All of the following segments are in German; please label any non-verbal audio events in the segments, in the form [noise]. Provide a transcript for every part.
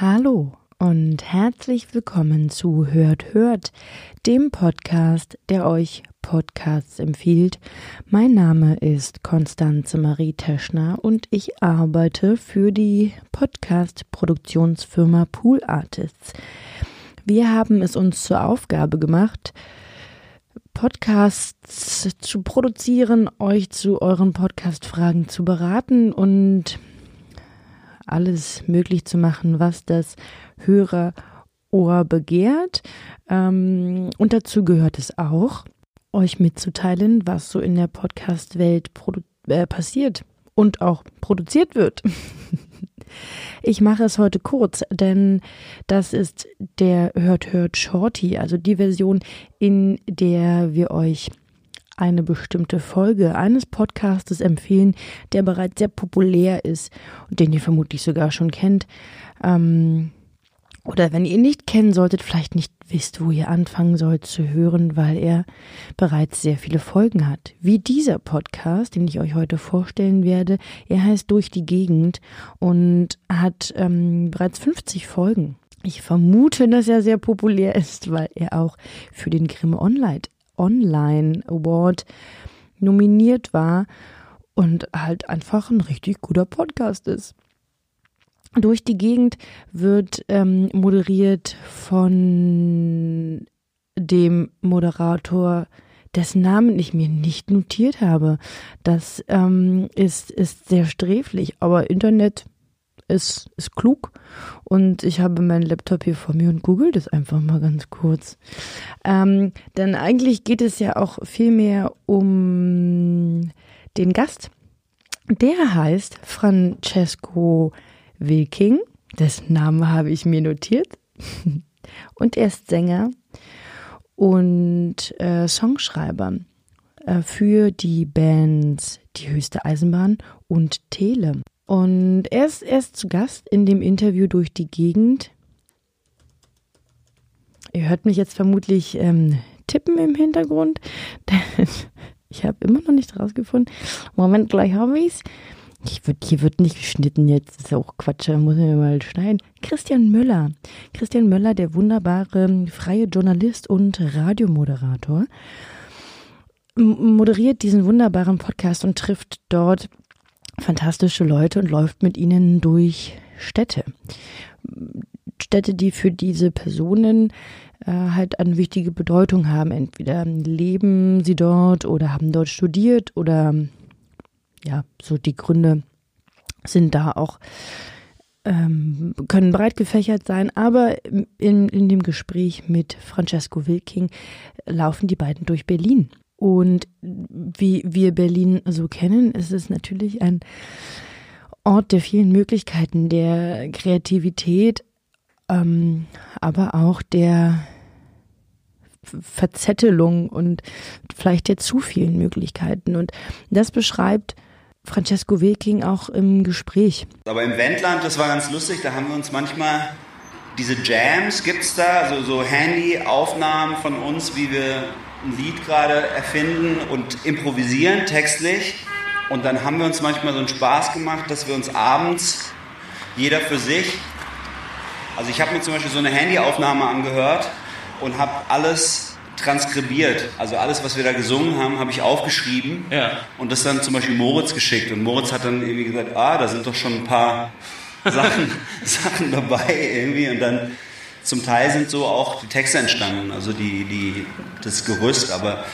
Hallo und herzlich willkommen zu Hört Hört, dem Podcast, der euch Podcasts empfiehlt. Mein Name ist Konstanze Marie Teschner und ich arbeite für die Podcast-Produktionsfirma Pool Artists. Wir haben es uns zur Aufgabe gemacht, Podcasts zu produzieren, euch zu euren Podcast-Fragen zu beraten und alles möglich zu machen, was das Hörerohr begehrt. Ähm, und dazu gehört es auch, euch mitzuteilen, was so in der Podcast-Welt äh, passiert und auch produziert wird. [laughs] Ich mache es heute kurz, denn das ist der Hört Hört Shorty, also die Version, in der wir euch eine bestimmte Folge eines Podcastes empfehlen, der bereits sehr populär ist und den ihr vermutlich sogar schon kennt. Ähm, oder wenn ihr ihn nicht kennen solltet, vielleicht nicht wisst, wo ihr anfangen sollt zu hören, weil er bereits sehr viele Folgen hat. Wie dieser Podcast, den ich euch heute vorstellen werde. Er heißt Durch die Gegend und hat ähm, bereits 50 Folgen. Ich vermute, dass er sehr populär ist, weil er auch für den Grimme Online, Online Award nominiert war und halt einfach ein richtig guter Podcast ist durch die Gegend wird ähm, moderiert von dem Moderator, dessen Namen ich mir nicht notiert habe. Das ähm, ist, ist sehr sträflich, aber Internet ist, ist klug und ich habe meinen Laptop hier vor mir und google das einfach mal ganz kurz. Ähm, denn eigentlich geht es ja auch viel mehr um den Gast. Der heißt Francesco Wilking, dessen Namen habe ich mir notiert. [laughs] und er ist Sänger und äh, Songschreiber äh, für die Bands Die höchste Eisenbahn und Tele. Und er ist, er ist zu Gast in dem Interview durch die Gegend. Ihr hört mich jetzt vermutlich ähm, tippen im Hintergrund. [laughs] ich habe immer noch nicht rausgefunden. Moment, gleich habe ich es. Ich hier wird nicht geschnitten jetzt, das ist ja auch Quatsch, da muss man mal schneiden. Christian Möller. Christian Möller, der wunderbare freie Journalist und Radiomoderator, moderiert diesen wunderbaren Podcast und trifft dort fantastische Leute und läuft mit ihnen durch Städte. Städte, die für diese Personen äh, halt eine wichtige Bedeutung haben. Entweder leben sie dort oder haben dort studiert oder ja, so die Gründe sind da auch, ähm, können breit gefächert sein, aber in, in dem Gespräch mit Francesco Wilking laufen die beiden durch Berlin. Und wie wir Berlin so kennen, ist es natürlich ein Ort der vielen Möglichkeiten, der Kreativität, ähm, aber auch der Verzettelung und vielleicht der zu vielen Möglichkeiten. Und das beschreibt Francesco Wilking auch im Gespräch. Aber im Wendland, das war ganz lustig, da haben wir uns manchmal diese Jams, gibt es da, also so Handy-Aufnahmen von uns, wie wir ein Lied gerade erfinden und improvisieren textlich. Und dann haben wir uns manchmal so einen Spaß gemacht, dass wir uns abends, jeder für sich, also ich habe mir zum Beispiel so eine Handyaufnahme angehört und habe alles transkribiert. Also alles, was wir da gesungen haben, habe ich aufgeschrieben ja. und das dann zum Beispiel Moritz geschickt. Und Moritz hat dann irgendwie gesagt, ah, da sind doch schon ein paar Sachen, [laughs] Sachen dabei irgendwie. Und dann zum Teil sind so auch die Texte entstanden, also die, die, das Gerüst. Aber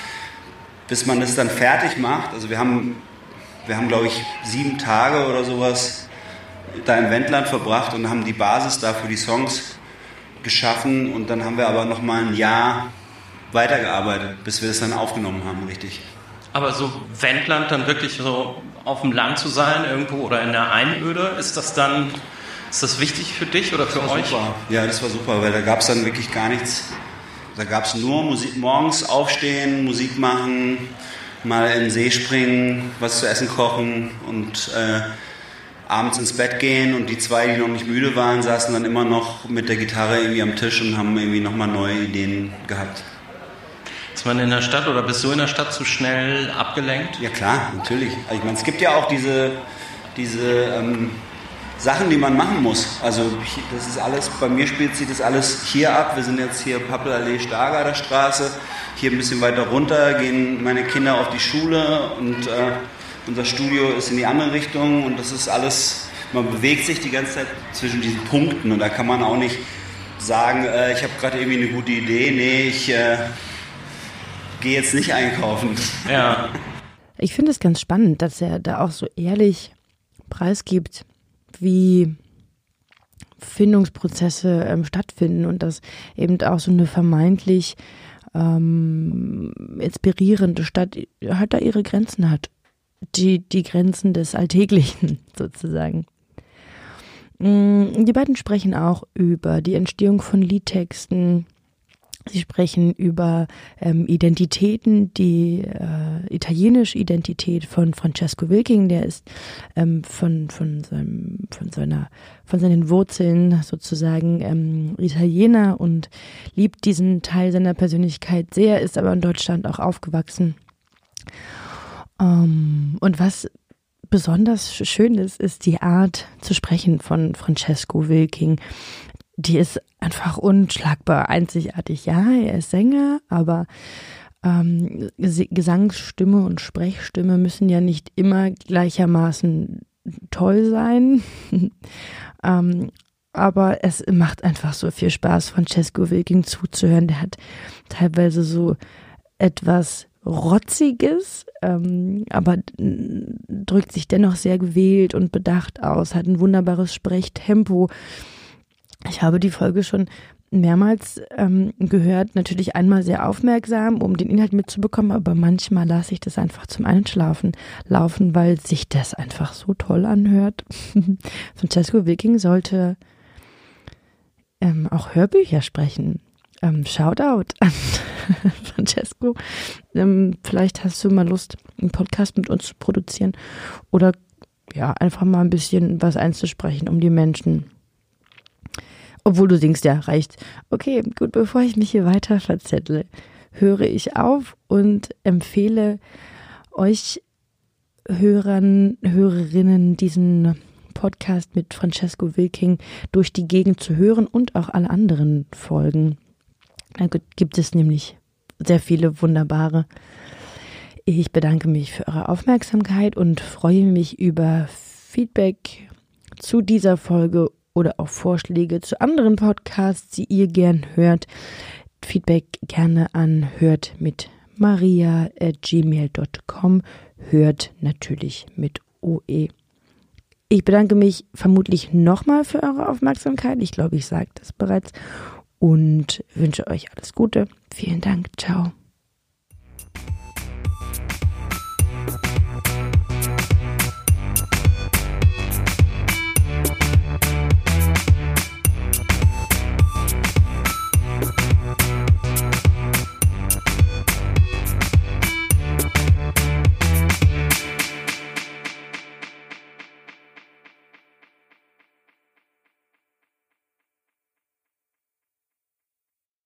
bis man das dann fertig macht, also wir haben, wir haben glaube ich sieben Tage oder sowas da im Wendland verbracht und haben die Basis da für die Songs geschaffen und dann haben wir aber noch mal ein Jahr weitergearbeitet, bis wir das dann aufgenommen haben, richtig. Aber so Wendland dann wirklich so auf dem Land zu sein irgendwo oder in der Einöde, ist das dann, ist das wichtig für dich oder für euch? Super. Ja, das war super, weil da gab es dann wirklich gar nichts. Da gab es nur Musik, morgens aufstehen, Musik machen, mal in den See springen, was zu essen kochen und äh, abends ins Bett gehen und die zwei, die noch nicht müde waren, saßen dann immer noch mit der Gitarre irgendwie am Tisch und haben irgendwie nochmal neue Ideen gehabt. Ist man in der Stadt oder bist du in der Stadt zu schnell abgelenkt? Ja klar, natürlich. Ich meine, es gibt ja auch diese, diese ähm, Sachen, die man machen muss. Also das ist alles, bei mir spielt sich das alles hier ab. Wir sind jetzt hier Pappelallee Stargarder Straße. Hier ein bisschen weiter runter gehen meine Kinder auf die Schule und äh, unser Studio ist in die andere Richtung und das ist alles, man bewegt sich die ganze Zeit zwischen diesen Punkten und da kann man auch nicht sagen, äh, ich habe gerade irgendwie eine gute Idee, nee, ich äh, gehe jetzt nicht einkaufen. Ja. Ich finde es ganz spannend, dass er da auch so ehrlich preisgibt, wie Findungsprozesse ähm, stattfinden und dass eben auch so eine vermeintlich ähm, inspirierende Stadt halt da ihre Grenzen hat. Die, die Grenzen des Alltäglichen [laughs] sozusagen. Mm, die beiden sprechen auch über die Entstehung von Liedtexten, Sie sprechen über ähm, Identitäten, die äh, italienische Identität von Francesco Wilking, der ist ähm, von, von, seinem, von, seiner, von seinen Wurzeln sozusagen ähm, Italiener und liebt diesen Teil seiner Persönlichkeit sehr, ist aber in Deutschland auch aufgewachsen. Ähm, und was besonders schön ist, ist die Art zu sprechen von Francesco Wilking die ist einfach unschlagbar einzigartig. Ja, er ist Sänger, aber ähm, Gesangsstimme und Sprechstimme müssen ja nicht immer gleichermaßen toll sein. [laughs] ähm, aber es macht einfach so viel Spaß, Francesco Wilking zuzuhören. Der hat teilweise so etwas Rotziges, ähm, aber drückt sich dennoch sehr gewählt und bedacht aus, hat ein wunderbares Sprechtempo ich habe die Folge schon mehrmals ähm, gehört, natürlich einmal sehr aufmerksam, um den Inhalt mitzubekommen, aber manchmal lasse ich das einfach zum Einschlafen laufen, weil sich das einfach so toll anhört. [laughs] Francesco Wilking sollte ähm, auch Hörbücher sprechen. Ähm, Shoutout an [laughs] Francesco. Ähm, vielleicht hast du mal Lust, einen Podcast mit uns zu produzieren oder ja, einfach mal ein bisschen was einzusprechen, um die Menschen obwohl du singst, ja, reicht. Okay, gut, bevor ich mich hier weiter verzettle, höre ich auf und empfehle euch Hörern, Hörerinnen diesen Podcast mit Francesco Wilking durch die Gegend zu hören und auch alle anderen Folgen. Da gibt es nämlich sehr viele wunderbare. Ich bedanke mich für eure Aufmerksamkeit und freue mich über Feedback zu dieser Folge oder auch Vorschläge zu anderen Podcasts, die ihr gern hört, Feedback gerne an hört mit maria at gmail.com, hört natürlich mit OE. Ich bedanke mich vermutlich nochmal für eure Aufmerksamkeit. Ich glaube, ich sage das bereits und wünsche euch alles Gute. Vielen Dank. Ciao.